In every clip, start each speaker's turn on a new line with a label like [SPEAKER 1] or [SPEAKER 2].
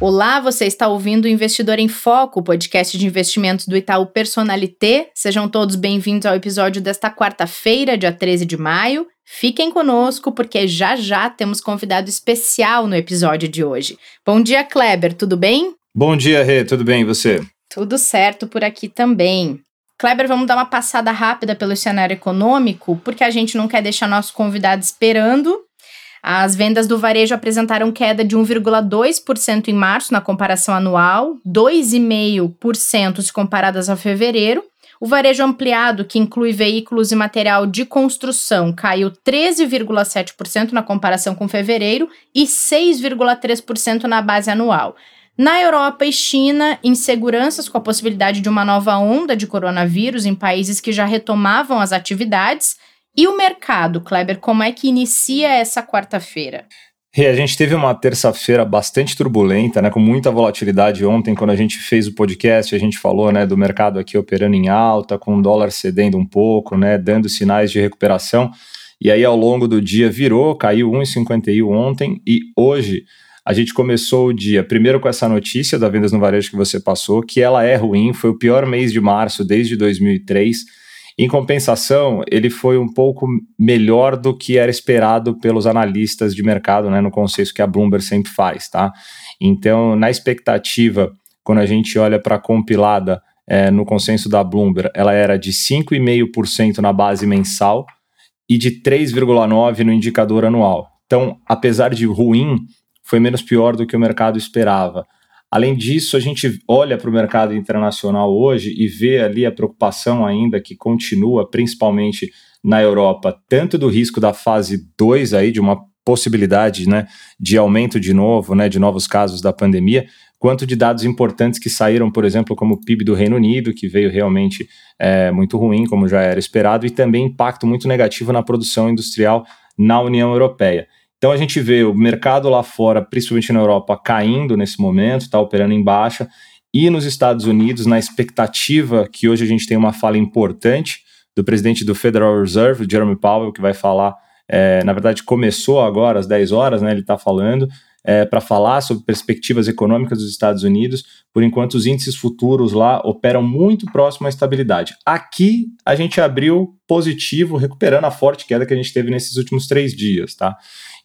[SPEAKER 1] Olá, você está ouvindo o Investidor em Foco, podcast de investimentos do Itaú Personalité. Sejam todos bem-vindos ao episódio desta quarta-feira, dia 13 de maio. Fiquem conosco, porque já já temos convidado especial no episódio de hoje. Bom dia, Kleber, tudo bem?
[SPEAKER 2] Bom dia, Rê, tudo bem e você?
[SPEAKER 1] Tudo certo por aqui também. Kleber, vamos dar uma passada rápida pelo cenário econômico, porque a gente não quer deixar nosso convidado esperando as vendas do varejo apresentaram queda de 1,2% em março na comparação anual, 2,5% se comparadas a fevereiro. O varejo ampliado, que inclui veículos e material de construção, caiu 13,7% na comparação com fevereiro e 6,3% na base anual. Na Europa e China, inseguranças com a possibilidade de uma nova onda de coronavírus em países que já retomavam as atividades e o mercado, Kleber, como é que inicia essa quarta-feira?
[SPEAKER 2] E a gente teve uma terça-feira bastante turbulenta, né, com muita volatilidade ontem, quando a gente fez o podcast, a gente falou, né, do mercado aqui operando em alta, com o dólar cedendo um pouco, né, dando sinais de recuperação. E aí ao longo do dia virou, caiu 1,51 ontem e hoje a gente começou o dia primeiro com essa notícia da vendas no varejo que você passou, que ela é ruim, foi o pior mês de março desde 2003 em compensação, ele foi um pouco melhor do que era esperado pelos analistas de mercado, né, no consenso que a Bloomberg sempre faz, tá? Então, na expectativa, quando a gente olha para a compilada é, no consenso da Bloomberg, ela era de 5,5% na base mensal e de 3,9% no indicador anual. Então, apesar de ruim, foi menos pior do que o mercado esperava. Além disso, a gente olha para o mercado internacional hoje e vê ali a preocupação ainda que continua, principalmente na Europa, tanto do risco da fase 2 aí, de uma possibilidade né, de aumento de novo, né, de novos casos da pandemia, quanto de dados importantes que saíram, por exemplo, como o PIB do Reino Unido, que veio realmente é, muito ruim, como já era esperado, e também impacto muito negativo na produção industrial na União Europeia. Então a gente vê o mercado lá fora, principalmente na Europa, caindo nesse momento, está operando em baixa, e nos Estados Unidos, na expectativa que hoje a gente tem uma fala importante do presidente do Federal Reserve, Jeremy Powell, que vai falar, é, na verdade começou agora às 10 horas, né, ele está falando, é, para falar sobre perspectivas econômicas dos Estados Unidos. Por enquanto, os índices futuros lá operam muito próximo à estabilidade. Aqui, a gente abriu positivo, recuperando a forte queda que a gente teve nesses últimos três dias, tá?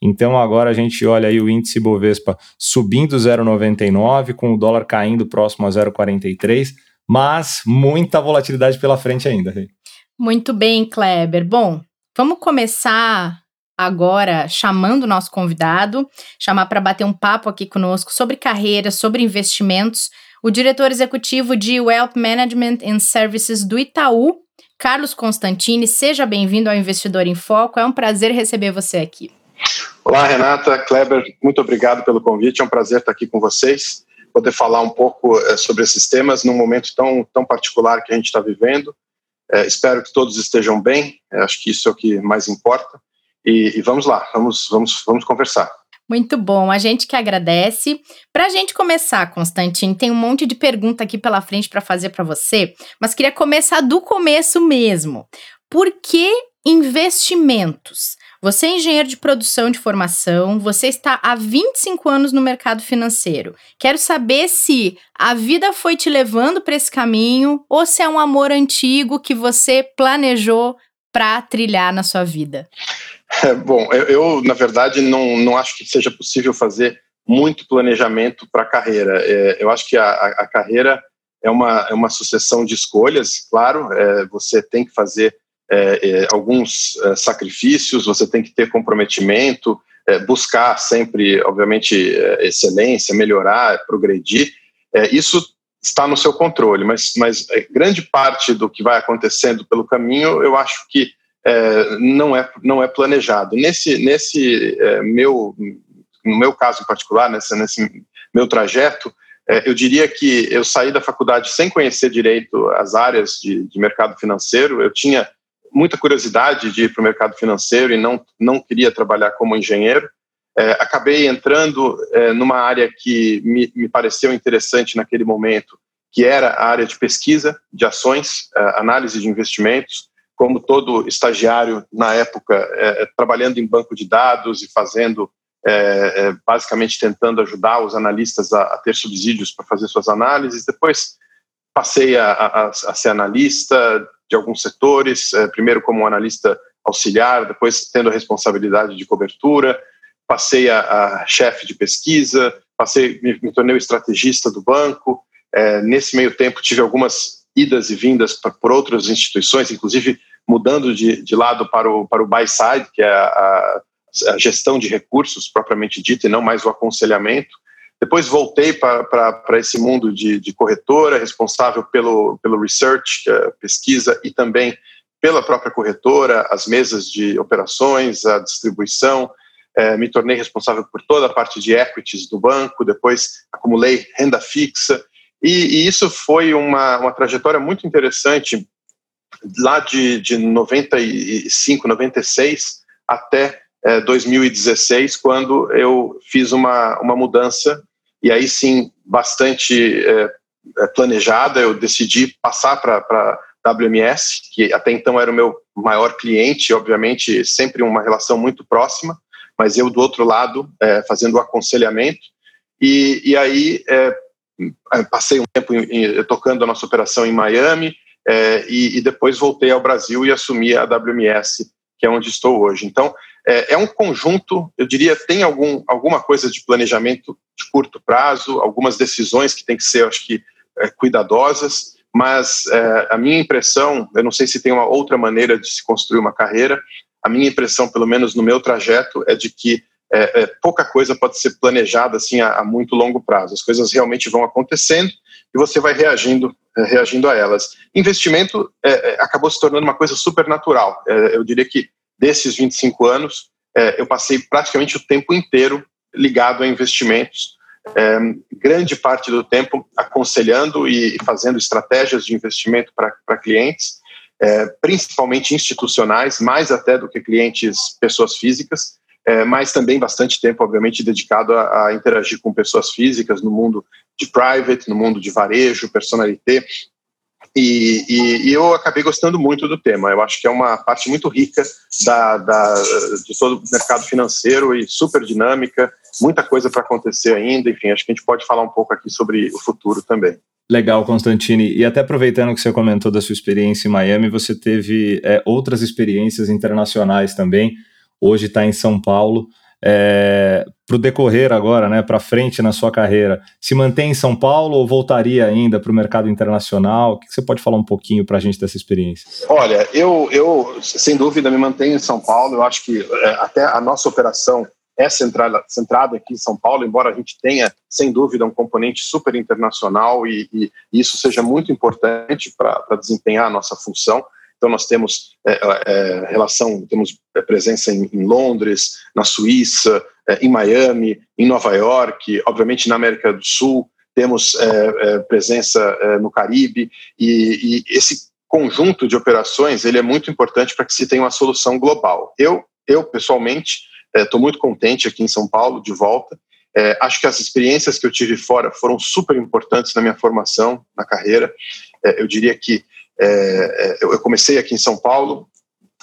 [SPEAKER 2] Então agora a gente olha aí o índice Bovespa subindo 0,99, com o dólar caindo próximo a 0,43, mas muita volatilidade pela frente ainda.
[SPEAKER 1] Muito bem, Kleber. Bom, vamos começar agora chamando o nosso convidado, chamar para bater um papo aqui conosco sobre carreira, sobre investimentos, o diretor executivo de Wealth Management and Services do Itaú, Carlos Constantini. Seja bem-vindo ao Investidor em Foco. É um prazer receber você aqui.
[SPEAKER 3] Olá, Renata, Kleber, muito obrigado pelo convite. É um prazer estar aqui com vocês, poder falar um pouco é, sobre esses temas num momento tão, tão particular que a gente está vivendo. É, espero que todos estejam bem, é, acho que isso é o que mais importa. E, e vamos lá, vamos, vamos, vamos conversar.
[SPEAKER 1] Muito bom, a gente que agradece. Para a gente começar, Constantin, tem um monte de pergunta aqui pela frente para fazer para você, mas queria começar do começo mesmo. Por que investimentos? Você é engenheiro de produção de formação, você está há 25 anos no mercado financeiro. Quero saber se a vida foi te levando para esse caminho ou se é um amor antigo que você planejou para trilhar na sua vida.
[SPEAKER 3] É, bom, eu, eu, na verdade não, não acho que seja possível fazer muito planejamento para a carreira. É, eu acho que a, a, carreira é uma, é uma sucessão de escolhas, claro, é, você tem que fazer é, é, alguns é, sacrifícios, você tem que ter comprometimento, é, buscar sempre, obviamente, é, excelência, melhorar, progredir. isso está no seu controle, mas, mas grande parte do que vai acontecendo pelo caminho, eu acho que não, é, não é planejado. Nesse, nesse meu, no meu caso em particular, nesse, nesse meu trajeto, é, eu diria que eu saí da faculdade sem conhecer direito as áreas de, de mercado financeiro. Eu tinha muita curiosidade de ir para o mercado financeiro e não, não queria trabalhar como engenheiro. É, acabei entrando é, numa área que me, me, pareceu interessante naquele momento, que era a área de pesquisa de ações, é, análise de investimentos, como todo estagiário na época, é, trabalhando em banco de dados e fazendo é, é, basicamente tentando ajudar os analistas a, a ter subsídios para fazer suas análises. Depois passei a, a, a ser analista de alguns setores, é, primeiro como analista auxiliar, depois tendo a responsabilidade de cobertura, passei a, chefe de pesquisa, passei, me, me, tornei o estrategista do banco. É, nesse meio tempo tive algumas idas e vindas pra, por outras instituições, inclusive mudando de, de lado para o, para o buy side, que é a, a gestão de recursos propriamente dita e não mais o aconselhamento. Depois voltei para esse mundo de, de, corretora, responsável pelo, pelo research, é pesquisa, e também pela própria corretora, as mesas de operações, a distribuição. É, me tornei responsável por toda a parte de equities do banco, depois acumulei renda fixa, e, e isso foi uma, uma trajetória muito interessante lá de, de 95, 96 até 2016, é, quando eu fiz uma, uma mudança, e aí sim, bastante é, é planejada, eu decidi passar para WMS, que até então era o meu maior cliente, obviamente sempre uma relação muito próxima, mas eu do outro lado é, fazendo o aconselhamento, e, e aí é, passei um tempo em, em, tocando a nossa operação em Miami, é, e, e, depois voltei ao Brasil e assumi a WMS, que é onde estou hoje. Então, é, é, um conjunto, eu diria, tem algum, alguma coisa de planejamento de curto prazo, algumas decisões que tem que ser, acho que, é, cuidadosas, mas é, a minha impressão, eu não sei se tem uma outra maneira de se construir uma carreira, a minha impressão, pelo menos no meu trajeto, é de que é, é, pouca coisa pode ser planejada assim a, a, muito longo prazo. As coisas realmente vão acontecendo e você vai reagindo, é, reagindo a elas. Investimento é, acabou se tornando uma coisa super natural. eu diria que desses 25 anos, é, eu passei praticamente o tempo inteiro ligado a investimentos, é, grande parte do tempo aconselhando e fazendo estratégias de investimento para clientes, é, principalmente institucionais, mais até do que clientes pessoas físicas, é, mas também bastante tempo, obviamente, dedicado a, a, interagir com pessoas físicas no mundo de private, no mundo de varejo, personalité, e, e, e, eu acabei gostando muito do tema. Eu acho que é uma parte muito rica da, da de todo o mercado financeiro e super dinâmica, muita coisa para acontecer ainda. Enfim, acho que a gente pode falar um pouco aqui sobre o futuro também.
[SPEAKER 2] Legal, Constantine. E até aproveitando que você comentou da sua experiência em Miami, você teve é, outras experiências internacionais também. Hoje está em São Paulo é, para o decorrer agora, né, para frente na sua carreira, se mantém em São Paulo ou voltaria ainda para o mercado internacional? O que você pode falar um pouquinho para a gente dessa experiência?
[SPEAKER 3] Olha, eu, eu sem dúvida me mantenho em São Paulo. Eu acho que é, até a nossa operação é centrada, centrada aqui em São Paulo, embora a gente tenha, sem dúvida, um componente super internacional e, e isso seja muito importante para desempenhar a nossa função. Então nós temos é, é, relação, temos presença em, em Londres, na Suíça, é, em Miami, em Nova York, obviamente na América do Sul, temos é, é, presença é, no Caribe e, e, esse conjunto de operações ele é muito importante para que se tenha uma solução global. Eu, eu pessoalmente estou muito contente aqui em São Paulo de volta. acho que as experiências que eu tive fora foram super importantes na minha formação, na carreira. eu diria que é, é, eu comecei aqui em São Paulo,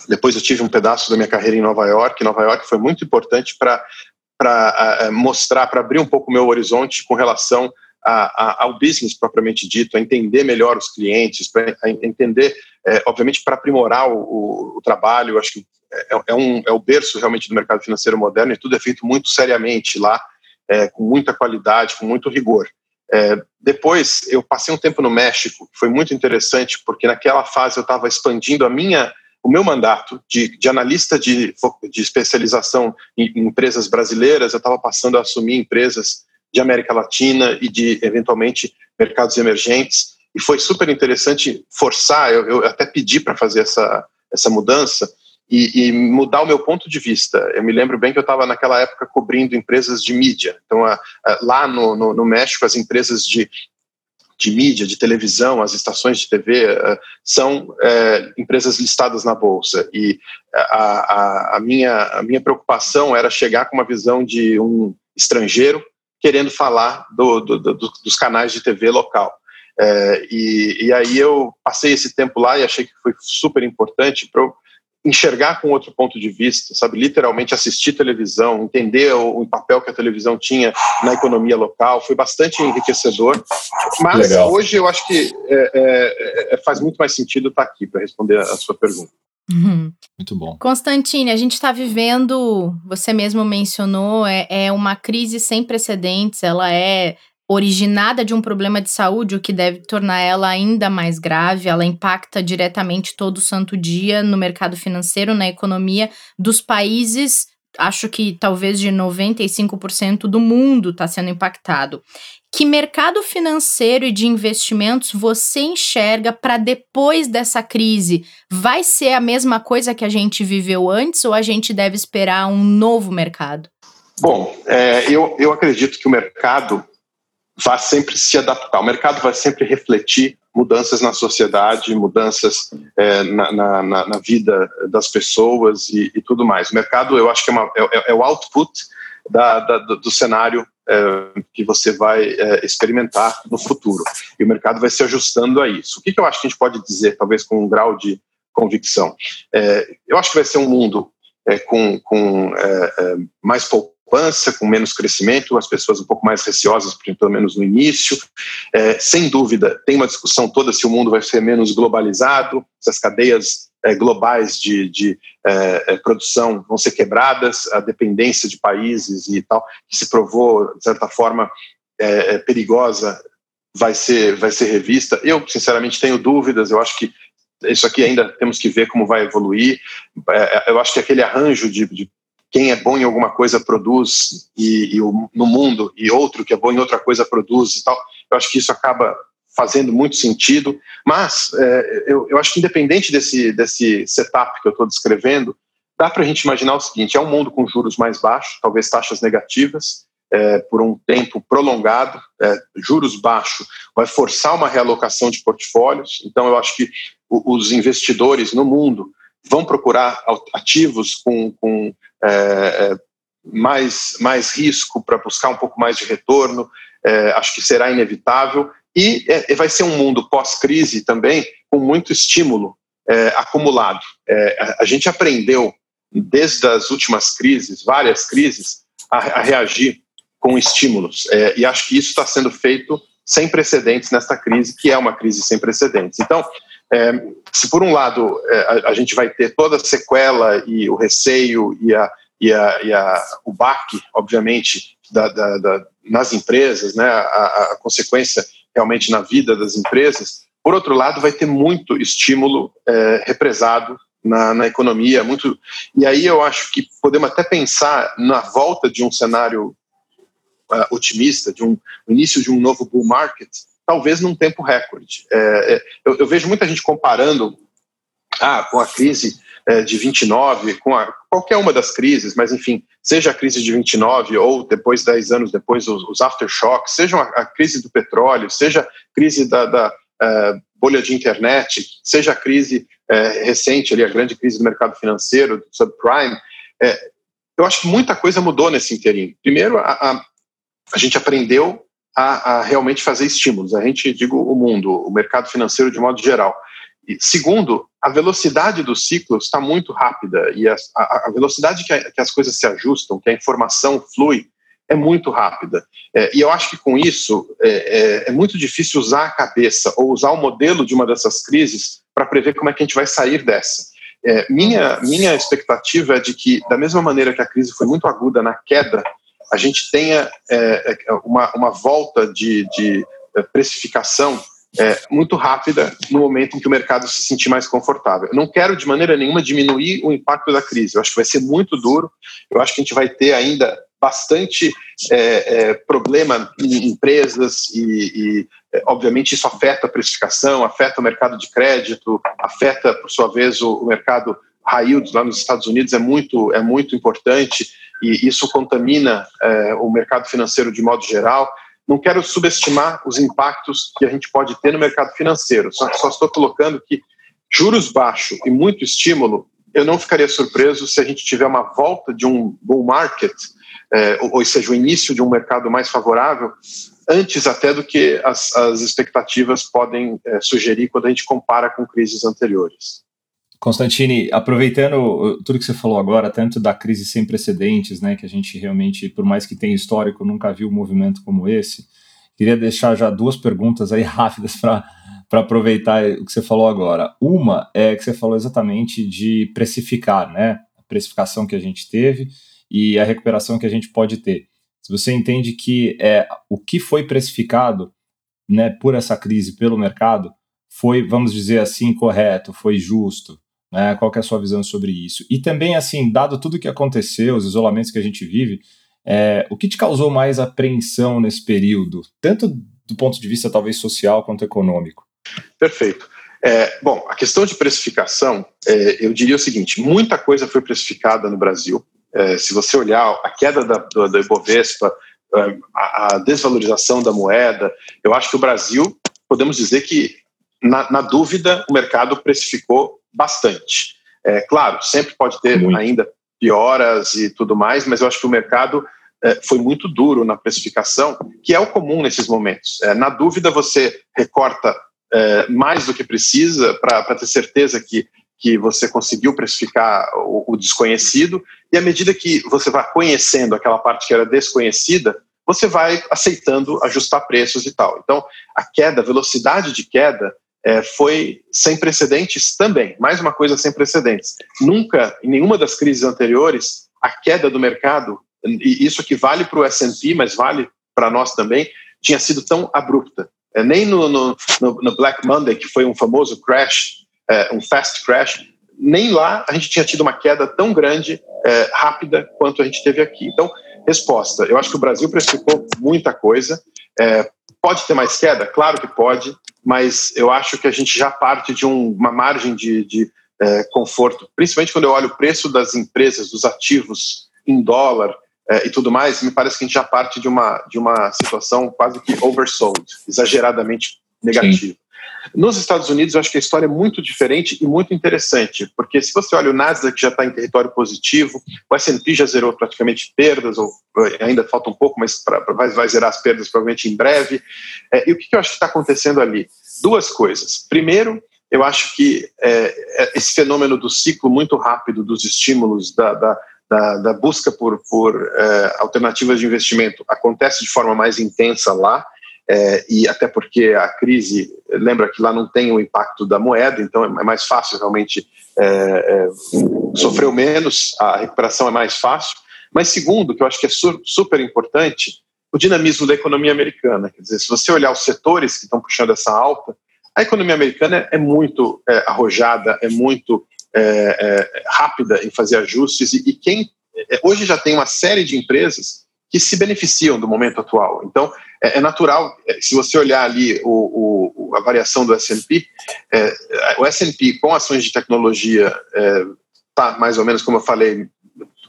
[SPEAKER 3] depois eu tive um pedaço da minha carreira em Nova York. Nova York foi muito importante para para mostrar, para abrir um pouco o meu horizonte com relação a, a, ao business propriamente dito, a entender melhor os clientes, para entender, é, obviamente, para aprimorar o, o, trabalho. Acho que é, é, um, é o berço realmente do mercado financeiro moderno e tudo é feito muito seriamente lá, é, com muita qualidade, com muito rigor. É, depois, eu passei um tempo no México, foi muito interessante, porque naquela fase eu estava expandindo a minha, o meu mandato de, de analista de, de especialização em, em empresas brasileiras, eu estava passando a assumir empresas de América Latina e de, eventualmente, mercados emergentes. E foi super interessante forçar, eu, eu até pedi para fazer essa, essa mudança, e, e, mudar o meu ponto de vista. Eu me lembro bem que eu estava naquela época cobrindo empresas de mídia. Então, a, a, lá no, no, no, México, as empresas de, de mídia, de televisão, as estações de TV, uh, são uh, empresas listadas na bolsa. E a, a, minha, a minha preocupação era chegar com uma visão de um estrangeiro querendo falar do, do, do, dos canais de TV local. É, e, e, aí eu passei esse tempo lá e achei que foi super importante para enxergar com outro ponto de vista, sabe? Literalmente assistir televisão, entender o, o, papel que a televisão tinha na economia local, foi bastante enriquecedor. Mas Legal. hoje eu acho que é, é, é faz muito mais sentido estar aqui para responder a sua pergunta.
[SPEAKER 2] Uhum. Muito bom.
[SPEAKER 1] Constantine, a gente está vivendo, você mesmo mencionou, é, é uma crise sem precedentes, ela é originada de um problema de saúde, o que deve tornar ela ainda mais grave. Ela impacta diretamente todo santo dia no mercado financeiro, na economia dos países. Acho que talvez de 95% do mundo está sendo impactado. Que mercado financeiro e de investimentos você enxerga para depois dessa crise? Vai ser a mesma coisa que a gente viveu antes ou a gente deve esperar um novo mercado?
[SPEAKER 3] Bom, é, eu, eu acredito que o mercado vai sempre se adaptar, o mercado vai sempre refletir mudanças na sociedade, mudanças é, na, na, na, vida das pessoas e, e, tudo mais. O mercado, eu acho que é, uma, é, é o output da, da, do cenário é, que você vai é, experimentar no futuro. E o mercado vai se ajustando a isso. O que, que, eu acho que a gente pode dizer, talvez com um grau de convicção? É, eu acho que vai ser um mundo é, com, com mais poupança, com menos crescimento, as pessoas um pouco mais receosas, pelo menos no início. É, sem dúvida, tem uma discussão toda se o mundo vai ser menos globalizado, se as cadeias é, globais de, de é, é produção vão ser quebradas, a dependência de países e tal, que se provou, de certa forma, é, é, perigosa, vai ser, vai ser revista. Eu, sinceramente, tenho dúvidas, eu acho que isso aqui ainda temos que ver como vai evoluir. eu acho que aquele arranjo de, de quem é bom em alguma coisa produz e, e o, no mundo e outro que é bom em outra coisa produz e tal. Eu acho que isso acaba fazendo muito sentido, mas é, eu, eu, acho que independente desse, desse setup que eu estou descrevendo, dá para a gente imaginar o seguinte: é um mundo com juros mais baixos, talvez taxas negativas, é, por um tempo prolongado, é, juros baixos, vai forçar uma realocação de portfólios. Então, eu acho que os investidores no mundo vão procurar ativos com, com é, é, mais, mais risco para buscar um pouco mais de retorno, é, acho que será inevitável. E é, vai ser um mundo pós-crise também com muito estímulo é, acumulado. É, a, a, gente aprendeu, desde as últimas crises, várias crises, a, a reagir com estímulos. e acho que isso está sendo feito sem precedentes nesta crise, que é uma crise sem precedentes. Então, é, se por um lado é, a, a, gente vai ter toda a sequela e o receio e, a, e, a, e a, o baque, obviamente, da, da, da, nas empresas, né, a, consequência realmente na vida das empresas, por outro lado, vai ter muito estímulo é, represado na, na, economia, muito. E aí eu acho que podemos até pensar na volta de um cenário uh, otimista, de um início de um novo bull market, talvez num tempo recorde. É, é, eu, eu, vejo muita gente comparando ah, com a crise é, de 29, com a, qualquer uma das crises, mas enfim, seja a crise de 29 ou depois, 10 anos depois, os, os aftershocks, seja a, a, crise do petróleo, seja a crise da, da uh, bolha de internet, seja a crise uh, recente, ali, a grande crise do mercado financeiro, do subprime, eu acho que muita coisa mudou nesse interim. Primeiro, a, a, a gente aprendeu a, a, realmente fazer estímulos. A gente, digo, o mundo, o mercado financeiro de modo geral. E, segundo, a velocidade dos ciclos está muito rápida e a, a, a velocidade que, que, as coisas se ajustam, que a informação flui, é muito rápida. É, e eu acho que com isso é, é, é, muito difícil usar a cabeça ou usar o modelo de uma dessas crises para prever como é que a gente vai sair dessa. É, minha, minha expectativa é de que, da mesma maneira que a crise foi muito aguda na queda a gente tenha é, é, uma, uma volta de, de é, precificação é, muito rápida no momento em que o mercado se sentir mais confortável. Eu não quero de maneira nenhuma diminuir o impacto da crise. Eu acho que vai ser muito duro. Eu acho que a gente vai ter ainda bastante é, é, problema em empresas e, e é, obviamente isso afeta a precificação, afeta o mercado de crédito, afeta por sua vez o, o mercado yield lá nos Estados Unidos é muito, é muito importante e isso contamina é, o mercado financeiro de modo geral. Não quero subestimar os impactos que a gente pode ter no mercado financeiro, só, só estou colocando que juros baixos e muito estímulo, eu não ficaria surpreso se a gente tiver uma volta de um bull market, é, ou, ou seja, o início de um mercado mais favorável, antes até do que as, as expectativas podem é, sugerir quando a gente compara com crises anteriores.
[SPEAKER 2] Constantini, aproveitando tudo que você falou agora, tanto da crise sem precedentes, né, que a gente realmente, por mais que tenha histórico, nunca viu um movimento como esse, queria deixar já duas perguntas aí rápidas para aproveitar o que você falou agora. Uma é que você falou exatamente de precificar, né, a precificação que a gente teve e a recuperação que a gente pode ter. Se você entende que é, o que foi precificado né, por essa crise pelo mercado foi, vamos dizer assim, correto, foi justo, né? Qual é a sua visão sobre isso? E também, assim, dado tudo o que aconteceu, os isolamentos que a gente vive, é, o que te causou mais apreensão nesse período, tanto do ponto de vista talvez social quanto econômico?
[SPEAKER 3] Perfeito. É, bom, a questão de precificação, é, eu diria o seguinte: muita coisa foi precificada no Brasil. É, se você olhar a queda da, do Ibovespa, é, a, a, desvalorização da moeda, eu acho que o Brasil, podemos dizer que, na, na dúvida, o mercado precificou bastante. É, claro, sempre pode ter muito. ainda pioras e tudo mais, mas eu acho que o mercado é, foi muito duro na precificação, que é o comum nesses momentos. É, na dúvida, você recorta é, mais do que precisa para ter certeza que que você conseguiu precificar o, o, desconhecido, e à medida que você vai conhecendo aquela parte que era desconhecida, você vai aceitando ajustar preços e tal. Então, a queda, a velocidade de queda, é, foi sem precedentes também. Mais uma coisa sem precedentes. Nunca, em nenhuma das crises anteriores, a queda do mercado, e isso que vale para o S&P, mas vale para nós também, tinha sido tão abrupta. É, nem no, no, no, Black Monday, que foi um famoso crash é, um fast crash, nem lá a gente tinha tido uma queda tão grande, é, rápida, quanto a gente teve aqui. Então, resposta: eu acho que o Brasil precificou muita coisa. Pode ter mais queda? Claro que pode, mas eu acho que a gente já parte de um, uma margem de, de é, conforto, principalmente quando eu olho o preço das empresas, dos ativos em dólar. É, e tudo mais, me parece que a gente já parte de uma, de uma situação quase que oversold, exageradamente negativa. Sim. Nos Estados Unidos, eu acho que a história é muito diferente e muito interessante, porque se você olha o Nasdaq já está em território positivo, o S&P já zerou praticamente perdas, ou eh, ainda falta um pouco, mas pra, pra, vai, vai, zerar as perdas provavelmente em breve. É, e o que, que eu acho que está acontecendo ali? Duas coisas. Primeiro, eu acho que é, esse fenômeno do ciclo muito rápido dos estímulos, da, da, da, da busca por, por alternativas de investimento, acontece de forma mais intensa lá, é, e até porque a crise, lembra que lá não tem o impacto da moeda, então é mais fácil realmente, é, é, sofreu menos, a recuperação é mais fácil. Mas segundo, que eu acho que é su super importante, o dinamismo da economia americana. Quer dizer, se você olhar os setores que estão puxando essa alta, a economia americana é muito é, arrojada, é muito é, é, rápida em fazer ajustes, e, e quem hoje já tem uma série de empresas que se beneficiam do momento atual. Então, é, é natural, é, se você olhar ali o, o a variação do S&P, é, o S&P com ações de tecnologia está mais ou menos, como eu falei,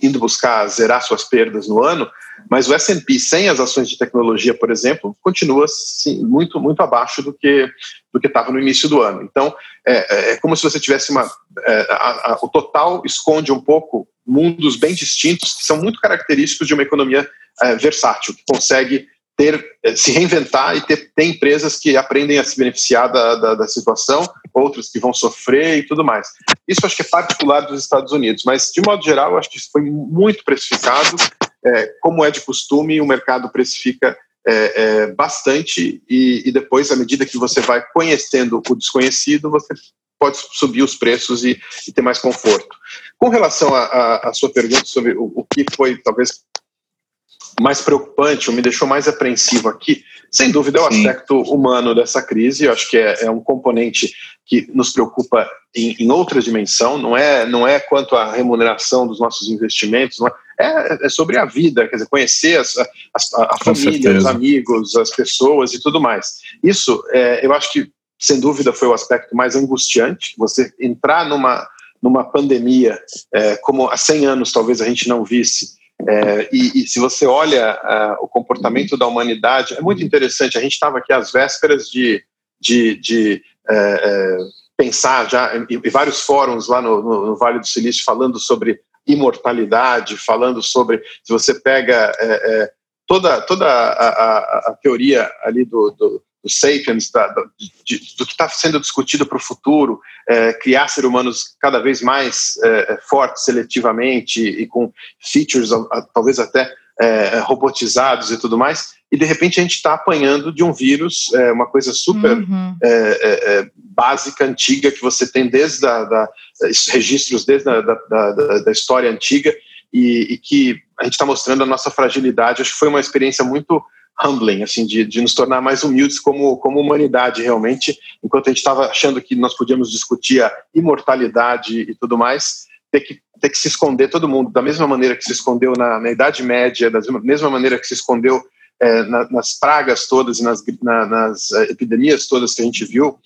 [SPEAKER 3] indo buscar zerar suas perdas no ano, mas o S&P sem as ações de tecnologia, por exemplo, continua sim, muito muito abaixo do que do que estava no início do ano. Então é, é, como se você tivesse uma é, a, a, o total esconde um pouco mundos bem distintos que são muito característicos de uma economia é, versátil que consegue ter, é, se reinventar e ter, ter empresas que aprendem a se beneficiar da, da, da, situação, outras que vão sofrer e tudo mais. Isso acho que é particular dos Estados Unidos, mas de modo geral, acho que isso foi muito precificado. É, como é de costume, o mercado precifica é, é, bastante e, e, depois, à medida que você vai conhecendo o desconhecido, você pode subir os preços e, e ter mais conforto. Com relação à sua pergunta sobre o, o que foi talvez mais preocupante, ou me deixou mais apreensivo aqui, sem dúvida é o Sim. aspecto humano dessa crise. Eu acho que é, é um componente que nos preocupa em, em, outra dimensão. Não é, não é quanto à remuneração dos nossos investimentos, é, é, é, sobre a vida, quer dizer, conhecer as, as, a, a família, certeza. os amigos, as pessoas e tudo mais. Isso, é, eu acho que sem dúvida foi o aspecto mais angustiante. Você entrar numa numa pandemia, é, como há 100 anos talvez a gente não visse. É, e, e, se você olha uh, o comportamento da humanidade, é muito interessante. A gente estava aqui às vésperas de, de, de é, pensar já em, em, vários fóruns lá no, no, no, Vale do Silício falando sobre imortalidade, falando sobre se você pega toda toda a, a, a, teoria ali do, do do Sapiens, da, da, de, do que está sendo discutido para o futuro, é, criar seres humanos cada vez mais é, é, fortes seletivamente e com features talvez até é, robotizados e tudo mais, e de repente a gente está apanhando de um vírus, é, uma coisa super uhum. É, básica, antiga, que você tem desde a, da, registros desde a, da, da, da história antiga, e, e que a gente está mostrando a nossa fragilidade. Acho que foi uma experiência muito humbling, assim, de, de nos tornar mais humildes como, como humanidade, realmente, enquanto a gente estava achando que nós podíamos discutir a imortalidade e tudo mais, ter que, ter que se esconder todo mundo, da mesma maneira que se escondeu na, na Idade Média, da mesma maneira que se escondeu é, na, nas pragas todas e nas, na, nas é, epidemias todas que a gente viu,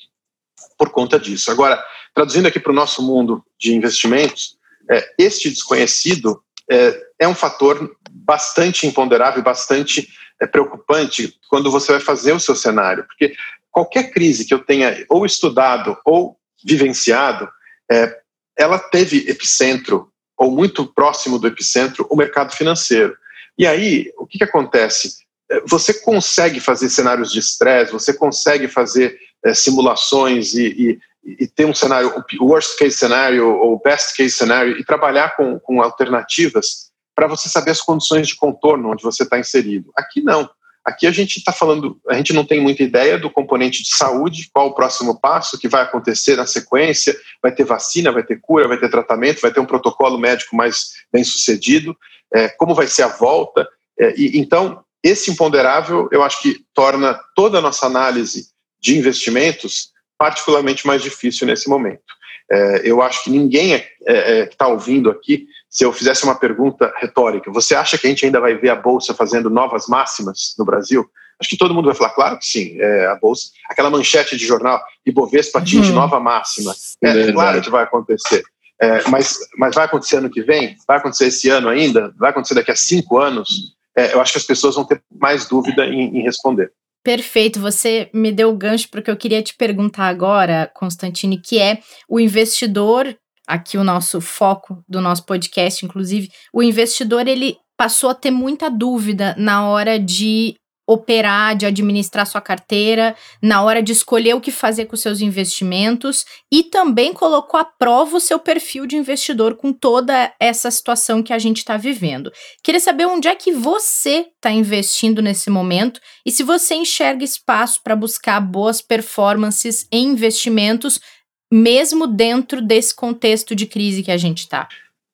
[SPEAKER 3] por conta disso. Agora, traduzindo aqui para o nosso mundo de investimentos, é, este desconhecido é, é um fator bastante imponderável, bastante é preocupante quando você vai fazer o seu cenário, porque qualquer crise que eu tenha ou estudado ou vivenciado, é, ela teve epicentro ou muito próximo do epicentro o mercado financeiro. E aí, o que, que acontece? É, você consegue fazer cenários de estresse, você consegue fazer é, simulações e, e, e, ter um cenário, worst case cenário ou best case cenário, e trabalhar com, com alternativas para você saber as condições de contorno onde você está inserido. Aqui não. Aqui a gente está falando, a gente não tem muita ideia do componente de saúde, qual o próximo passo que vai acontecer na sequência, vai ter vacina, vai ter cura, vai ter tratamento, vai ter um protocolo médico mais bem sucedido, é, como vai ser a volta. É, e, então, esse imponderável, eu acho que torna toda a nossa análise de investimentos particularmente mais difícil nesse momento. É, eu acho que ninguém é, é, que está ouvindo aqui se eu fizesse uma pergunta retórica, você acha que a gente ainda vai ver a Bolsa fazendo novas máximas no Brasil? Acho que todo mundo vai falar, claro que sim, é, a Bolsa, aquela manchete de jornal, Ibovespa atinge uhum. nova máxima. É, claro que vai acontecer. É, mas, mas vai acontecer ano que vem? Vai acontecer esse ano ainda? Vai acontecer daqui a cinco anos? É, eu acho que as pessoas vão ter mais dúvida em, em responder.
[SPEAKER 1] Perfeito, você me deu o gancho para o que eu queria te perguntar agora, Constantine, que é o investidor aqui o nosso foco do nosso podcast, inclusive, o investidor ele passou a ter muita dúvida na hora de operar, de administrar sua carteira, na hora de escolher o que fazer com seus investimentos e também colocou à prova o seu perfil de investidor com toda essa situação que a gente está vivendo. Queria saber onde é que você está investindo nesse momento e se você enxerga espaço para buscar boas performances em investimentos mesmo dentro desse contexto de crise que a gente está?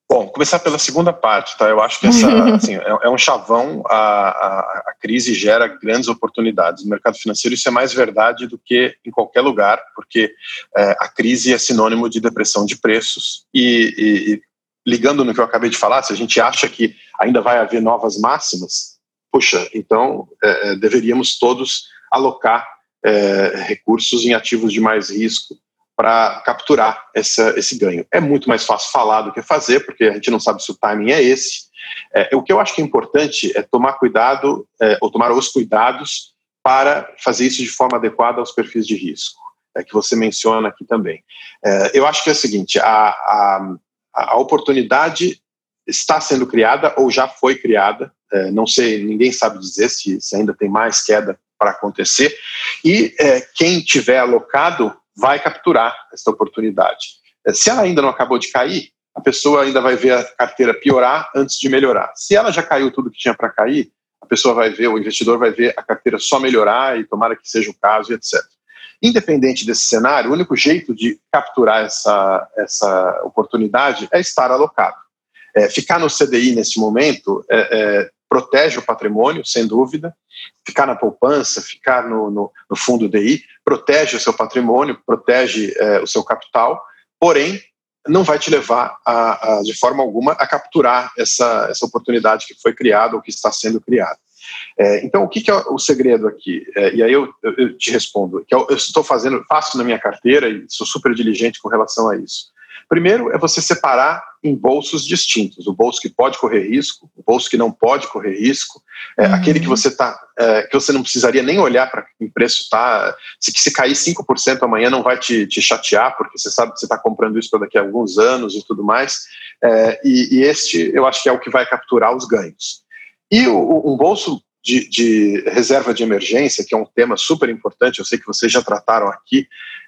[SPEAKER 3] Bom, começar pela segunda parte, tá? Eu acho que essa, assim, é, é, um chavão, a, a, a, crise gera grandes oportunidades. No mercado financeiro isso é mais verdade do que em qualquer lugar, porque é, a crise é sinônimo de depressão de preços e, e, e, ligando no que eu acabei de falar, se a gente acha que ainda vai haver novas máximas, puxa, então é, é deveríamos todos alocar é, recursos em ativos de mais risco, para capturar essa, esse ganho. É muito mais fácil falar do que fazer, porque a gente não sabe se o timing é esse. É, o que eu acho que é importante é tomar cuidado, é, ou tomar os cuidados para fazer isso de forma adequada aos perfis de risco, é, que você menciona aqui também. É, eu acho que é o seguinte: a, a, a, oportunidade está sendo criada ou já foi criada, é, não sei, ninguém sabe dizer se, se ainda tem mais queda para acontecer, e é, quem tiver alocado vai capturar essa oportunidade. É, se ela ainda não acabou de cair, a pessoa ainda vai ver a carteira piorar antes de melhorar. Se ela já caiu tudo que tinha para cair, a pessoa vai ver, o investidor vai ver a carteira só melhorar e tomara que seja o caso e etc. Independente desse cenário, o único jeito de capturar essa, essa oportunidade é estar alocado. É, ficar no CDI nesse momento é, é, protege o patrimônio, sem dúvida, ficar na poupança, ficar no, no, no fundo DI, protege o seu patrimônio, protege é, o seu capital, porém, não vai te levar, a, a, de forma alguma, a capturar essa, essa oportunidade que foi criada ou que está sendo criada. É, então, o que, que, é o segredo aqui? É, e aí eu, eu, te respondo, que eu, eu estou fazendo, faço na minha carteira e sou super diligente com relação a isso. Primeiro é você separar em bolsos distintos: o bolso que pode correr risco, o bolso que não pode correr risco, é, uhum. aquele que você tá, é, que você não precisaria nem olhar para que o preço está. Se, se cair 5% amanhã não vai te, te, chatear, porque você sabe que você está comprando isso para daqui a alguns anos e tudo mais. É, e, e, este eu acho que é o que vai capturar os ganhos. E o, um bolso de, de, reserva de emergência, que é um tema super importante, eu sei que vocês já trataram aqui,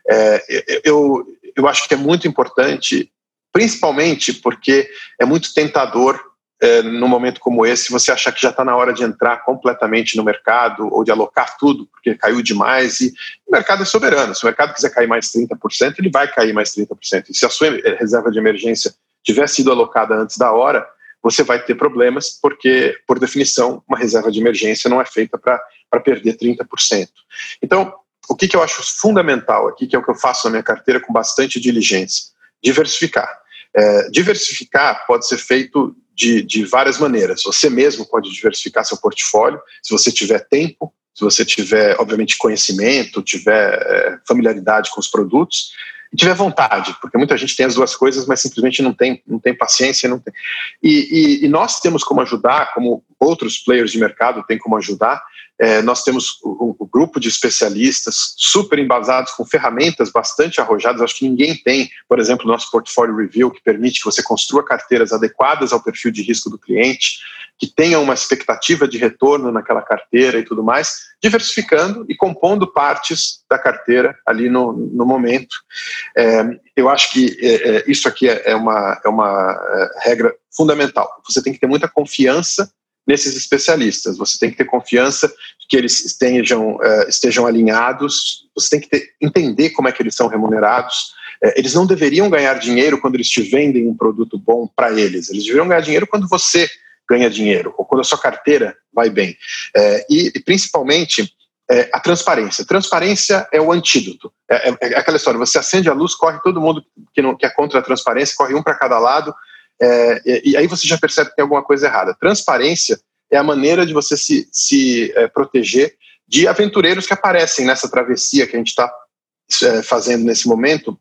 [SPEAKER 3] é, eu, eu acho que é muito importante, principalmente porque é muito tentador é, num momento como esse, você achar que já está na hora de entrar completamente no mercado ou de alocar tudo, porque caiu demais. E o mercado é soberano. Se o mercado quiser cair mais 30%, ele vai cair mais 30%. E se a sua reserva de emergência tiver sido alocada antes da hora, você vai ter problemas, porque, por definição, uma reserva de emergência não é feita para perder 30%. Então, o que, que eu acho fundamental aqui, que é o que eu faço na minha carteira com bastante diligência? Diversificar. É, diversificar pode ser feito de, de várias maneiras. Você mesmo pode diversificar seu portfólio, se você tiver tempo, se você tiver, obviamente, conhecimento, tiver é, familiaridade com os produtos e tiver vontade, porque muita gente tem as duas coisas, mas simplesmente não tem, não tem paciência, não tem. E, e, e nós temos como ajudar, como outros players de mercado têm como ajudar, é, nós temos o, o, grupo de especialistas super embasados com ferramentas bastante arrojadas. Acho que ninguém tem, por exemplo, o nosso portfólio review que permite que você construa carteiras adequadas ao perfil de risco do cliente, que tenham uma expectativa de retorno naquela carteira e tudo mais, diversificando e compondo partes da carteira ali no, no momento. É, eu acho que é, é isso aqui é, é uma, é uma é, regra fundamental. Você tem que ter muita confiança nesses especialistas. Você tem que ter confiança que eles estejam, uh, estejam alinhados, você tem que ter, entender como é que eles são remunerados. Uh, eles não deveriam ganhar dinheiro quando eles te vendem um produto bom para eles, eles deveriam ganhar dinheiro quando você ganha dinheiro, ou quando a sua carteira vai bem. Uh, e, e, principalmente, a transparência. Transparência é o antídoto. É, é, é, aquela história: você acende a luz, corre todo mundo que, não, que é contra a transparência, corre um para cada lado, é, e, e, aí você já percebe que tem alguma coisa errada. Transparência é a maneira de você se, se é, proteger de aventureiros que aparecem nessa travessia que a gente está é, fazendo nesse momento,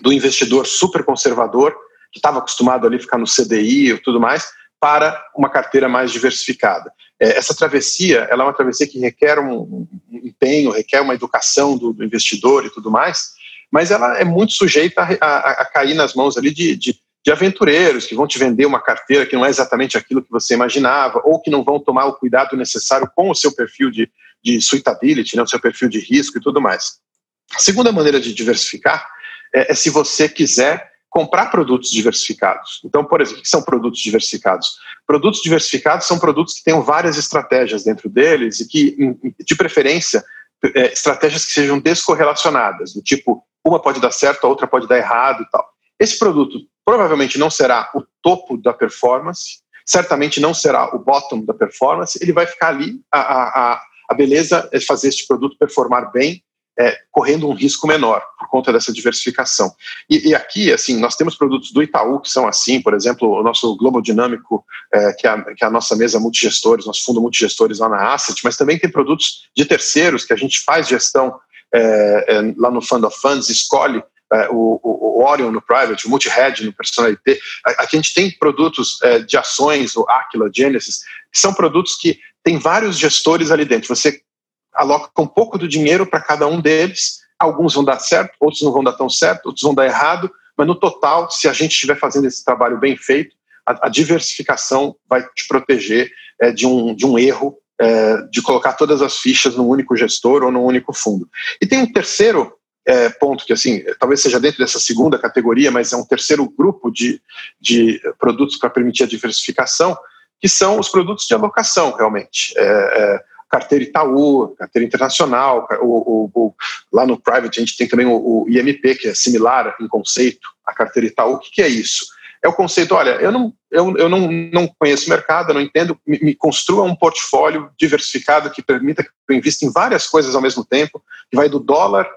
[SPEAKER 3] do investidor super conservador, que estava acostumado ali ficar no CDI e tudo mais, para uma carteira mais diversificada. É, essa travessia ela é uma travessia que requer um, um empenho, requer uma educação do, do, investidor e tudo mais, mas ela é muito sujeita a, a, a cair nas mãos ali de, de de aventureiros que vão te vender uma carteira que não é exatamente aquilo que você imaginava, ou que não vão tomar o cuidado necessário com o seu perfil de, de suitability, né, o seu perfil de risco e tudo mais. A segunda maneira de diversificar é, é se você quiser comprar produtos diversificados. Então, por exemplo, o que são produtos diversificados? Produtos diversificados são produtos que tenham várias estratégias dentro deles e que, de preferência, é, estratégias que sejam descorrelacionadas, do tipo, uma pode dar certo, a outra pode dar errado e tal. Esse produto provavelmente não será o topo da performance, certamente não será o bottom da performance, ele vai ficar ali. A, a, a beleza é fazer este produto performar bem, é, correndo um risco menor por conta dessa diversificação. E, e, aqui, assim, nós temos produtos do Itaú que são assim, por exemplo, o nosso Globo Dinâmico, é, que, é a, que é a nossa mesa multigestores, nosso fundo multigestores lá na Asset, mas também tem produtos de terceiros que a gente faz gestão é, é lá no Fund of Funds, escolhe é, o, o, Orion no Private, o Multi-Hedge no Personalité. Aqui a gente tem produtos é, de ações, o Aquila, Genesis, que são produtos que tem vários gestores ali dentro. Você aloca um pouco do dinheiro para cada um deles, alguns vão dar certo, outros não vão dar tão certo, outros vão dar errado, mas no total, se a gente estiver fazendo esse trabalho bem feito, a, a diversificação vai te proteger é, de, um, de um erro é, de colocar todas as fichas num único gestor ou num único fundo. E tem um terceiro é, ponto que, assim, talvez seja dentro dessa segunda categoria, mas é um terceiro grupo de, de produtos para permitir a diversificação, que são os produtos de alocação, realmente. É, é, carteira Itaú, carteira internacional, o, o, o, lá no private a gente tem também o, IMP, que é similar em conceito à carteira Itaú. O que, que é isso? É o conceito, olha, eu não, eu, eu não, não conheço o mercado, eu não entendo, me, me, construa um portfólio diversificado que permita que eu invista em várias coisas ao mesmo tempo, que vai do dólar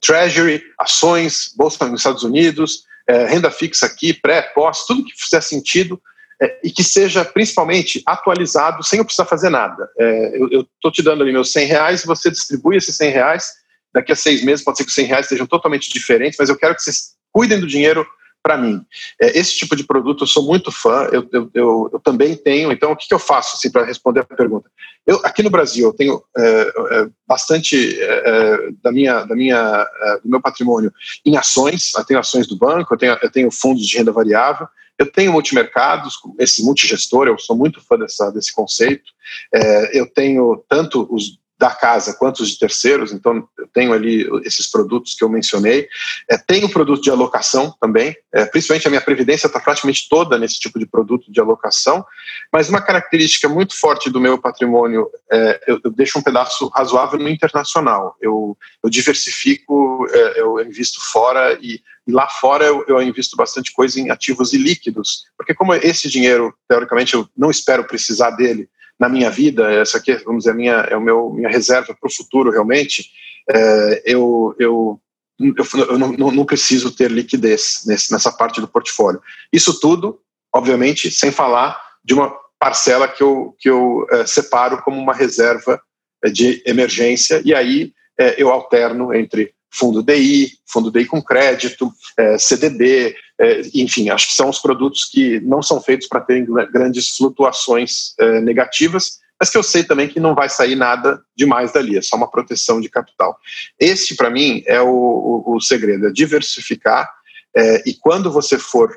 [SPEAKER 3] Treasury, ações, bolsa nos Estados Unidos, é, renda fixa aqui, pré, pós, tudo que fizer sentido é, e que seja principalmente atualizado sem eu precisar fazer nada. É, eu estou te dando ali meus 100 reais, você distribui esses 100 reais, daqui a seis meses pode ser que os 100 reais sejam totalmente diferentes, mas eu quero que vocês cuidem do dinheiro para mim. É, esse tipo de produto eu sou muito fã, eu, eu, eu, eu também tenho. Então, o que, que eu faço assim, para responder a pergunta? Eu, aqui no Brasil, eu tenho é, é, bastante é, é, da minha, da minha, é, do meu patrimônio em ações. Eu tenho ações do banco, eu tenho, eu tenho fundos de renda variável, eu tenho multimercados, esse multigestor, eu sou muito fã dessa, desse conceito. eu tenho tanto os da casa quanto os de terceiros, então eu tenho ali esses produtos que eu mencionei. É, tenho produto de alocação também, é, principalmente a minha previdência está praticamente toda nesse tipo de produto de alocação, mas uma característica muito forte do meu patrimônio, é, eu, eu, deixo um pedaço razoável no internacional, eu, eu diversifico, é, eu invisto fora e, lá fora eu, eu invisto bastante coisa em ativos e líquidos, porque como esse dinheiro, teoricamente, eu não espero precisar dele, na minha vida, essa aqui, vamos dizer, a minha, é o meu, minha reserva para o futuro realmente, é, eu, eu, eu, eu não, não, preciso ter liquidez nesse, nessa parte do portfólio. Isso tudo, obviamente, sem falar de uma parcela que eu, que eu é, separo como uma reserva de emergência, e aí é, eu alterno entre fundo DI, fundo DI com crédito, é, CDB, é, enfim, acho que são os produtos que não são feitos para terem grandes flutuações é, negativas, mas que eu sei também que não vai sair nada demais dali, é só uma proteção de capital. Esse, para mim, é o, o, o, segredo, é diversificar, é, e quando você for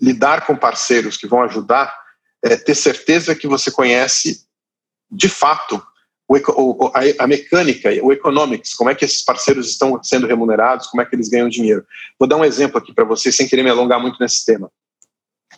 [SPEAKER 3] lidar com parceiros que vão ajudar, é, ter certeza que você conhece de fato o, a, mecânica, o economics, como é que esses parceiros estão sendo remunerados, como é que eles ganham dinheiro. Vou dar um exemplo aqui para vocês, sem querer me alongar muito nesse tema.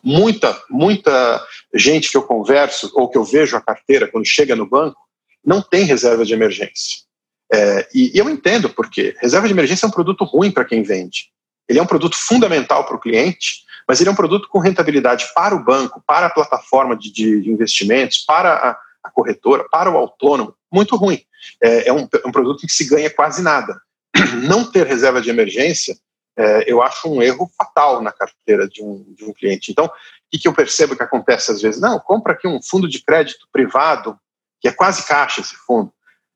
[SPEAKER 3] Muita, muita gente que eu converso ou que eu vejo a carteira quando chega no banco não tem reserva de emergência. É, e, e eu entendo porque reserva de emergência é um produto ruim para quem vende. Ele é um produto fundamental para o cliente, mas ele é um produto com rentabilidade para o banco, para a plataforma de, de investimentos, para a, a corretora, para o autônomo, muito ruim. É, é, um, é, um, produto em que se ganha quase nada. Não ter reserva de emergência, é, eu acho um erro fatal na carteira de um, de um cliente. Então, o que, que eu percebo que acontece às vezes? Não, compra aqui um fundo de crédito privado, que é quase caixa esse fundo,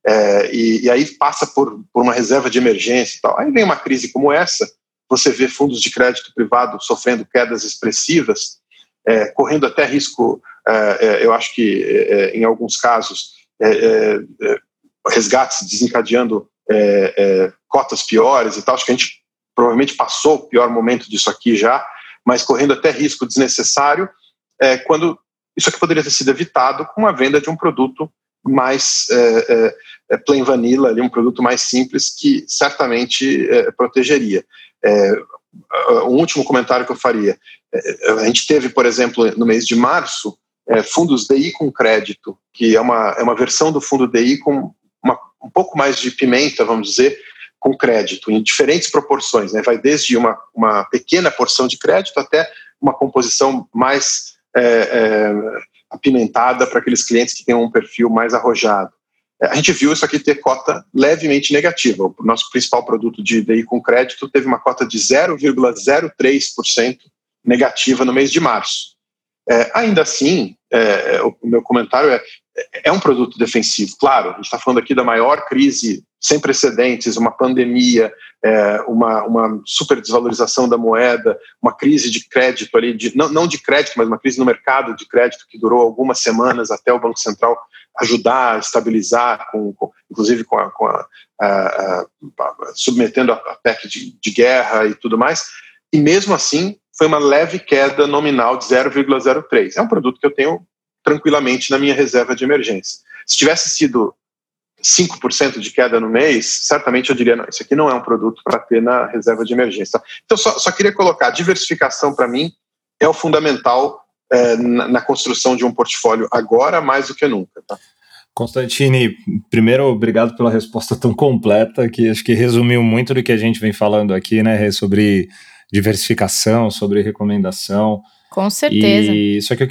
[SPEAKER 3] é, e, e, aí passa por, por uma reserva de emergência e tal. Aí vem uma crise como essa, você vê fundos de crédito privado sofrendo quedas expressivas, é, correndo até risco é, é, eu acho que é, em alguns casos resgates desencadeando cotas piores e tal. Acho que a gente provavelmente passou o pior momento disso aqui já, mas correndo até risco desnecessário, quando isso aqui poderia ter sido evitado com a venda de um produto mais é, é, plain vanilla, ali, um produto mais simples que certamente é, protegeria. É, um último comentário que eu faria: a gente teve, por exemplo, no mês de março, é, fundos DI com crédito, que é uma, é uma versão do fundo DI com uma, um pouco mais de pimenta, vamos dizer, com crédito, em diferentes proporções. Né? Vai desde uma, uma pequena porção de crédito até uma composição mais é, é, apimentada para aqueles clientes que têm um perfil mais arrojado. É, a gente viu isso aqui ter cota levemente negativa. O nosso principal produto de DI com crédito teve uma cota de 0,03% negativa no mês de março. É, ainda assim, é, o meu comentário é, é um produto defensivo, claro, a gente está falando aqui da maior crise sem precedentes, uma pandemia, é, uma, uma super desvalorização da moeda, uma crise de crédito ali, de, não, não de crédito, mas uma crise no mercado de crédito que durou algumas semanas até o Banco Central ajudar a estabilizar, com, com inclusive com a, com a, a, a submetendo a, PEC de, de guerra e tudo mais, e mesmo assim foi uma leve queda nominal de 0,03. É um produto que eu tenho tranquilamente na minha reserva de emergência. Se tivesse sido 5% de queda no mês, certamente eu diria, não, isso aqui não é um produto para ter na reserva de emergência. Então, só, só queria colocar, diversificação para mim é o fundamental é, na, na, construção de um portfólio agora mais do que nunca. Tá?
[SPEAKER 2] Constantine, primeiro, obrigado pela resposta tão completa, que acho que resumiu muito do que a gente vem falando aqui, né, sobre diversificação, sobre recomendação.
[SPEAKER 1] Com certeza.
[SPEAKER 2] E só que,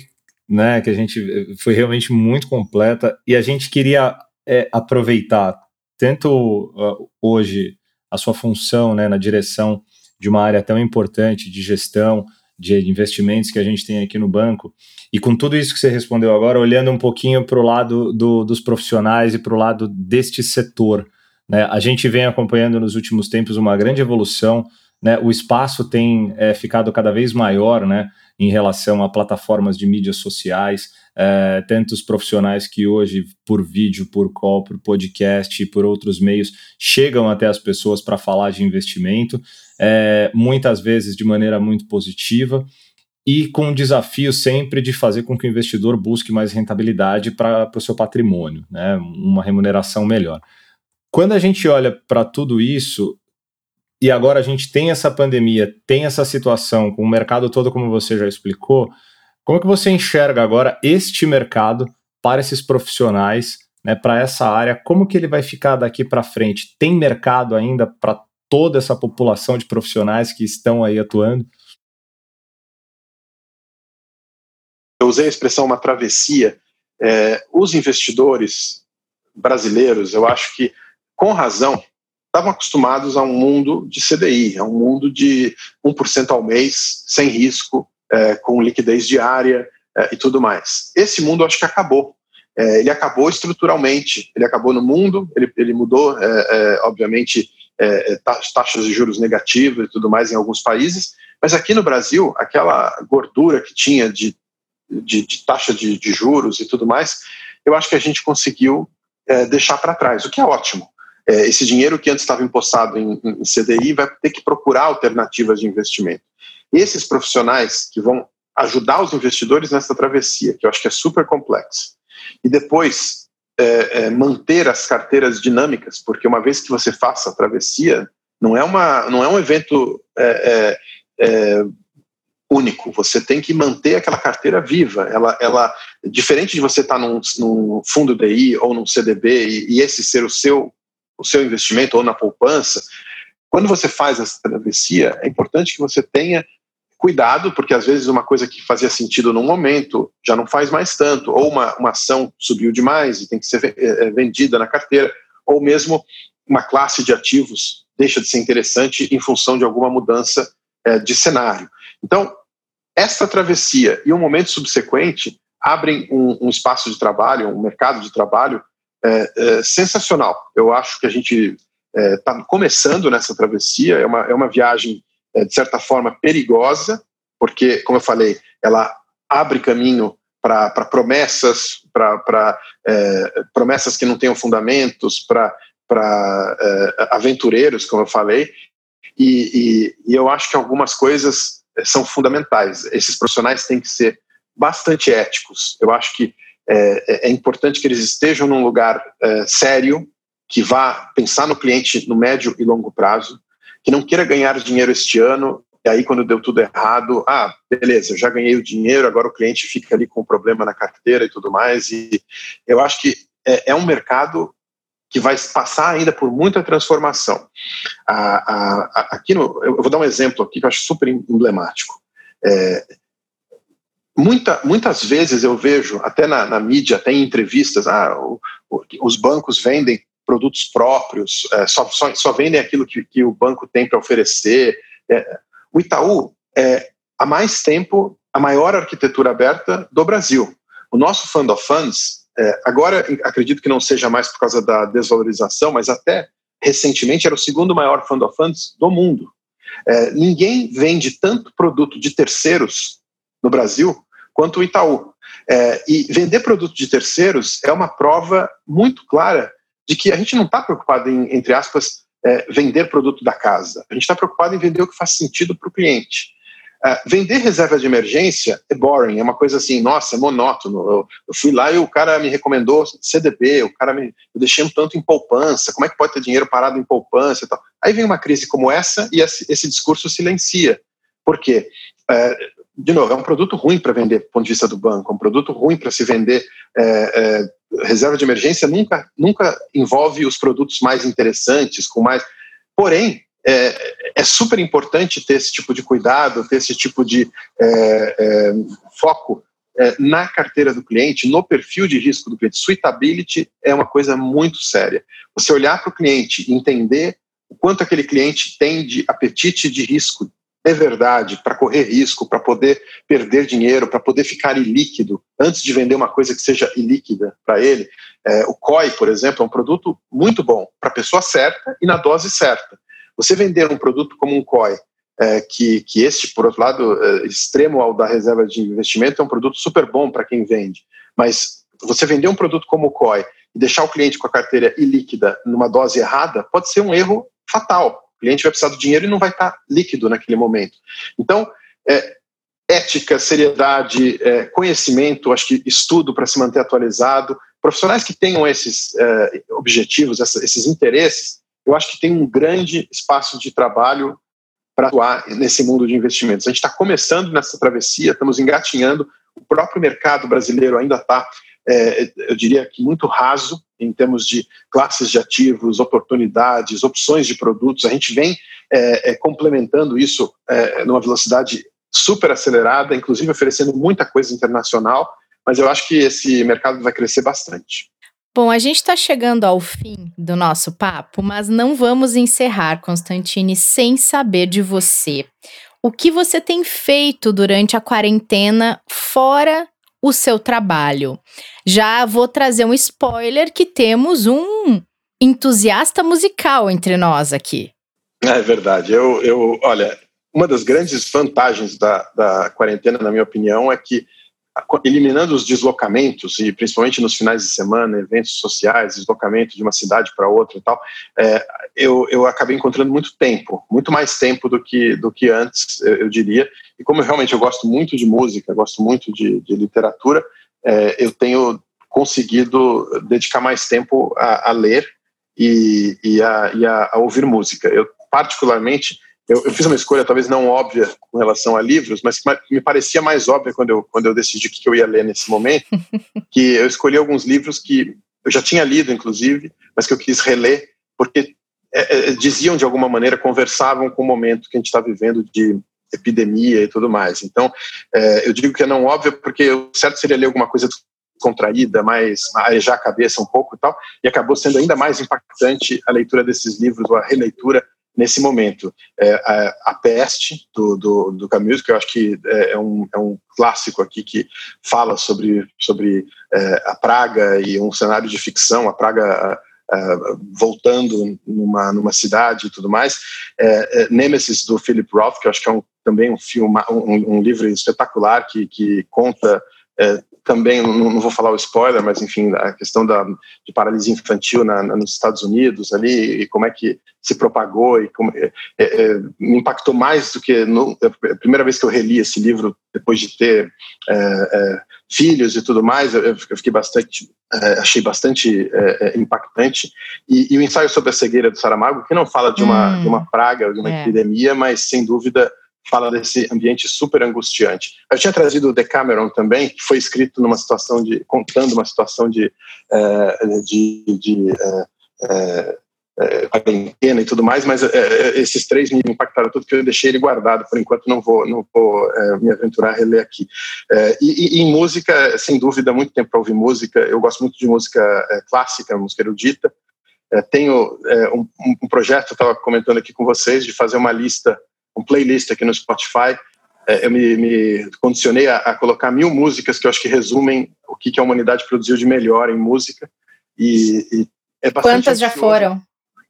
[SPEAKER 2] né, que a gente foi realmente muito completa e a gente queria é, aproveitar tanto uh, hoje a sua função né, na direção de uma área tão importante de gestão, de investimentos que a gente tem aqui no banco. E com tudo isso que você respondeu agora, olhando um pouquinho para o lado do, dos profissionais e para o lado deste setor, né, a gente vem acompanhando nos últimos tempos uma grande evolução né, o espaço tem é, ficado cada vez maior né, em relação a plataformas de mídias sociais, é, tantos profissionais que hoje, por vídeo, por call, por podcast e por outros meios, chegam até as pessoas para falar de investimento, é, muitas vezes de maneira muito positiva e com o desafio sempre de fazer com que o investidor busque mais rentabilidade para o seu patrimônio, né, uma remuneração melhor. Quando a gente olha para tudo isso, e agora a gente tem essa pandemia, tem essa situação com o mercado todo, como você já explicou, como que você enxerga agora este mercado para esses profissionais, né, para essa área? Como que ele vai ficar daqui para frente? Tem mercado ainda para toda essa população de profissionais que estão aí atuando?
[SPEAKER 3] Eu usei a expressão uma travessia. É, os investidores brasileiros, eu acho que, com razão, estavam acostumados a um mundo de CDI, a um mundo de 1% ao mês, sem risco, é, com liquidez diária é, e tudo mais. Esse mundo acho que acabou. É, ele acabou estruturalmente, ele acabou no mundo, ele, ele mudou, é, é, obviamente, é, taxas de juros negativas e tudo mais em alguns países, mas aqui no Brasil, aquela gordura que tinha de, de, de taxa de, de, juros e tudo mais, eu acho que a gente conseguiu deixar para trás, o que é ótimo é, esse dinheiro que antes estava impostado em, em, CDI vai ter que procurar alternativas de investimento. Esses profissionais que vão ajudar os investidores nessa travessia, que eu acho que é super complexa, e depois é, é, manter as carteiras dinâmicas, porque uma vez que você faça a travessia, não é, uma, não é um evento é, é, é, único. Você tem que manter aquela carteira viva. Ela, ela diferente de você estar tá num, num, fundo DI ou num CDB e, e, esse ser o seu o seu investimento ou na poupança, quando você faz essa travessia, é importante que você tenha cuidado, porque às vezes uma coisa que fazia sentido num momento já não faz mais tanto, ou uma, uma ação subiu demais e tem que ser eh, eh, vendida na carteira, ou mesmo uma classe de ativos deixa de ser interessante em função de alguma mudança é, de cenário. Então, esta travessia e um momento subsequente abrem um, um espaço de trabalho, um mercado de trabalho é, é, sensacional. Eu acho que a gente está é, começando nessa travessia, é uma, é uma viagem, é, de certa forma, perigosa, porque, como eu falei, ela abre caminho para promessas, para é, promessas que não tenham fundamentos, para aventureiros, como eu falei, e, e, e eu acho que algumas coisas são fundamentais. Esses profissionais têm que ser bastante éticos. Eu acho que é, é, é importante que eles estejam num lugar é, sério, que vá pensar no cliente no médio e longo prazo, que não queira ganhar dinheiro este ano e aí quando deu tudo errado, ah, beleza, já ganhei o dinheiro, agora o cliente fica ali com um problema na carteira e tudo mais. E eu acho que é, é um mercado que vai passar ainda por muita transformação. aqui no, eu vou dar um exemplo aqui que eu acho super emblemático. É, Muita, muitas vezes eu vejo, até na, na mídia, até em entrevistas, ah, o, o, os bancos vendem produtos próprios, é, só, só, só, vendem aquilo que, que o banco tem para oferecer. É, o Itaú é, há mais tempo, a maior arquitetura aberta do Brasil. O nosso Fund of Funds, é, agora acredito que não seja mais por causa da desvalorização, mas até recentemente era o segundo maior Fund of Funds do mundo. É, ninguém vende tanto produto de terceiros no Brasil quanto o Itaú. É, e vender produto de terceiros é uma prova muito clara de que a gente não está preocupado em, entre aspas, é, vender produto da casa. A gente está preocupado em vender o que faz sentido para o cliente. É, vender reserva de emergência é boring, é uma coisa assim, nossa, é monótono. Eu, eu, fui lá e o cara me recomendou CDB, o cara me eu deixei um tanto em poupança, como é que pode ter dinheiro parado em poupança e tal. Aí vem uma crise como essa e esse, esse discurso silencia. Por quê? É, de novo, é um produto ruim para vender do ponto de vista do banco, é um produto ruim para se vender. É, é, reserva de emergência nunca, nunca envolve os produtos mais interessantes, com mais. Porém, é, é super importante ter esse tipo de cuidado, ter esse tipo de é, é, foco é, na carteira do cliente, no perfil de risco do cliente. Suitability é uma coisa muito séria. Você olhar para o cliente entender o quanto aquele cliente tem de apetite de risco é verdade, para correr risco, para poder perder dinheiro, para poder ficar ilíquido, antes de vender uma coisa que seja ilíquida para ele. É, o COI, por exemplo, é um produto muito bom para a pessoa certa e na dose certa. Você vender um produto como um COI é, que, que este, por outro lado, é, extremo ao da reserva de investimento, é um produto super bom para quem vende. Mas você vender um produto como o COI e deixar o cliente com a carteira ilíquida numa dose errada pode ser um erro fatal. Cliente vai precisar do dinheiro e não vai estar líquido naquele momento. Então, é, ética, seriedade, é, conhecimento, acho que estudo para se manter atualizado, profissionais que tenham esses é, objetivos, essa, esses interesses, eu acho que tem um grande espaço de trabalho para atuar nesse mundo de investimentos. A gente está começando nessa travessia, estamos engatinhando, o próprio mercado brasileiro ainda está é, eu diria que muito raso em termos de classes de ativos, oportunidades, opções de produtos. A gente vem é, é, complementando isso é, numa velocidade super acelerada, inclusive oferecendo muita coisa internacional, mas eu acho que esse mercado vai crescer bastante.
[SPEAKER 1] Bom, a gente está chegando ao fim do nosso papo, mas não vamos encerrar, Constantine, sem saber de você. O que você tem feito durante a quarentena fora o seu trabalho. Já vou trazer um spoiler que temos um entusiasta musical entre nós aqui.
[SPEAKER 3] É verdade. Eu, eu olha, uma das grandes vantagens da, da quarentena, na minha opinião, é que eliminando os deslocamentos e principalmente nos finais de semana, eventos sociais, deslocamento de uma cidade para outra e tal, é, eu, eu acabei encontrando muito tempo, muito mais tempo do que do que antes, eu, eu diria. E como eu, realmente eu gosto muito de música, gosto muito de, de literatura, é, eu tenho conseguido dedicar mais tempo a, a ler e, e, a, e a, a ouvir música. Eu particularmente eu, eu, fiz uma escolha talvez não óbvia com relação a livros, mas que me parecia mais óbvia quando eu, quando eu decidi o que eu ia ler nesse momento, que eu escolhi alguns livros que eu já tinha lido, inclusive, mas que eu quis reler, porque é, é, diziam de alguma maneira, conversavam com o momento que a gente está vivendo de epidemia e tudo mais. Então, é, eu digo que é não óbvio porque o certo seria ler alguma coisa contraída, mais arejar a cabeça um pouco e tal, e acabou sendo ainda mais impactante a leitura desses livros, ou a releitura nesse momento. É, a, a, Peste, do, do, do, Camus, que eu acho que é, é, um, é um clássico aqui que fala sobre, sobre é, a praga e um cenário de ficção, a praga voltando numa, numa cidade e tudo mais. É, é, Nemesis, do Philip Roth, que eu acho que é um, também um filme, um, um livro espetacular que, que conta também, não, não, vou falar o spoiler, mas enfim, a questão da, de paralisia infantil na, na, nos Estados Unidos ali, e como é que se propagou, e como, é, é, me impactou mais do que no, a primeira vez que eu reli esse livro, depois de ter é, é filhos e tudo mais, eu, eu fiquei bastante, é, achei bastante é, impactante. E, e, o ensaio sobre a cegueira do Saramago, que não fala de uma, hum, de uma praga, de uma epidemia, mas sem dúvida fala desse ambiente super angustiante. Eu tinha trazido o Decameron também, que foi escrito numa situação de, contando uma situação de, uh, de, de uh, uh, quarentena e tudo mais, mas esses três me impactaram tudo que eu deixei ele guardado, por enquanto não vou, não vou me aventurar a reler aqui. E, e, em música, sem dúvida, muito tempo para ouvir música, eu gosto muito de música clássica, música erudita, tenho um, um projeto, estava comentando aqui com vocês, de fazer uma lista um playlist aqui no Spotify. É, eu me, me condicionei a, a, colocar mil músicas que eu acho que resumem o que, que a humanidade produziu de melhor em música. E, e
[SPEAKER 1] é Quantas já foram?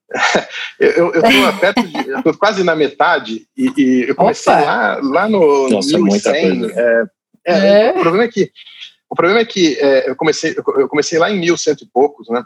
[SPEAKER 3] eu estou perto de, eu tô quase na metade e, e eu comecei lá, lá no
[SPEAKER 2] Nossa, 1100.
[SPEAKER 3] É, é, é. O problema é que o problema é que é, eu comecei eu comecei lá em 1100 e poucos, né?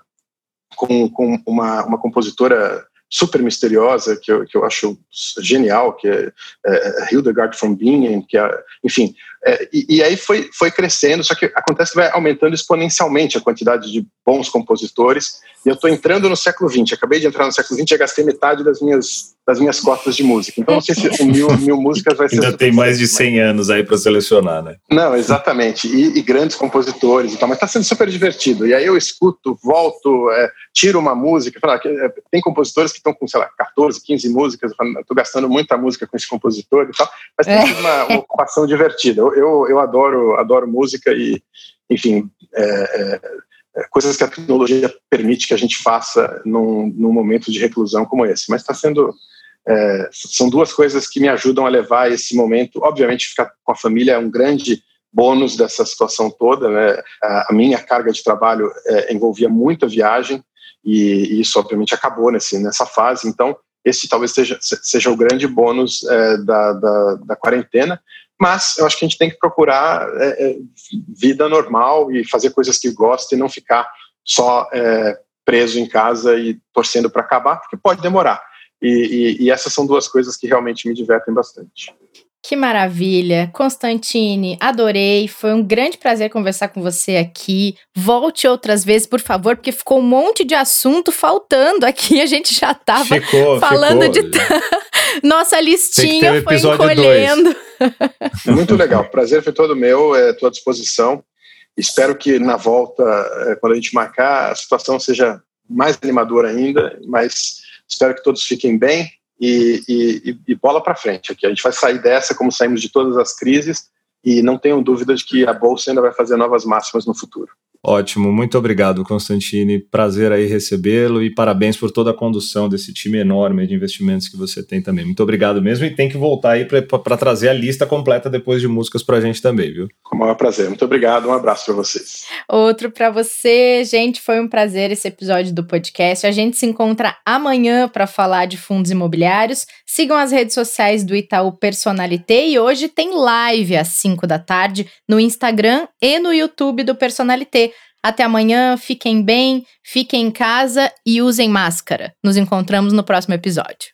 [SPEAKER 3] Com, com uma, uma compositora super misteriosa, que eu, que eu acho genial, que é, é Hildegard von Bingen, que é, enfim, é, e, e, aí foi, foi crescendo, só que acontece que vai aumentando exponencialmente a quantidade de bons compositores, e eu estou entrando no século XX, acabei de entrar no século XX e gastei metade das minhas, das minhas cotas de música, então não sei se mil, mil músicas vai ser...
[SPEAKER 2] Ainda tem mais de 100 mas... anos aí para selecionar, né?
[SPEAKER 3] Não, exatamente, e, e, grandes compositores e tal, mas está sendo super divertido, e aí eu escuto, volto, é, tiro uma música, falo, ah, é, tem compositores que estão com, sei lá, 14, 15 músicas, eu estou gastando muita música com esse compositor e tal, mas tem é. uma, uma ocupação divertida, eu, eu adoro, adoro música e, enfim, é, é, coisas que a tecnologia permite que a gente faça num, num momento de reclusão como esse. Mas está sendo. É, são duas coisas que me ajudam a levar esse momento. Obviamente, ficar com a família é um grande bônus dessa situação toda. Né? A, minha carga de trabalho é, envolvia muita viagem e, e, isso, obviamente, acabou nesse, nessa fase. Então, esse talvez seja, seja o grande bônus é, da, da, da, quarentena. Mas eu acho que a gente tem que procurar é, é vida normal e fazer coisas que gosta e não ficar só é, preso em casa e torcendo para acabar, porque pode demorar. E, e, e essas são duas coisas que realmente me divertem bastante.
[SPEAKER 1] Que maravilha. Constantine, adorei. Foi um grande prazer conversar com você aqui. Volte outras vezes, por favor, porque ficou um monte de assunto faltando aqui. A gente já estava falando ficou. de. Nossa listinha um foi encolhendo.
[SPEAKER 3] Muito legal. Prazer foi todo meu. É, Estou à disposição. Espero que na volta, é, quando a gente marcar, a situação seja mais animadora ainda, mas espero que todos fiquem bem e, e, e bola para frente aqui. A gente vai sair dessa como saímos de todas as crises e não tenham dúvida de que a Bolsa ainda vai fazer novas máximas no futuro.
[SPEAKER 2] Ótimo, muito obrigado, Constantine. Prazer aí recebê-lo e parabéns por toda a condução desse time enorme de investimentos que você tem também. Muito obrigado mesmo e tem que voltar aí para trazer a lista completa depois de músicas para a gente também, viu?
[SPEAKER 3] Com o maior prazer. Muito obrigado, um abraço para vocês.
[SPEAKER 1] Outro para você, gente. Foi um prazer esse episódio do podcast. A gente se encontra amanhã para falar de fundos imobiliários. Sigam as redes sociais do Itaú Personalité e hoje tem live às 5 da tarde no Instagram e no YouTube do Personalité. Até amanhã, fiquem bem, fiquem em casa e usem máscara. Nos encontramos no próximo episódio.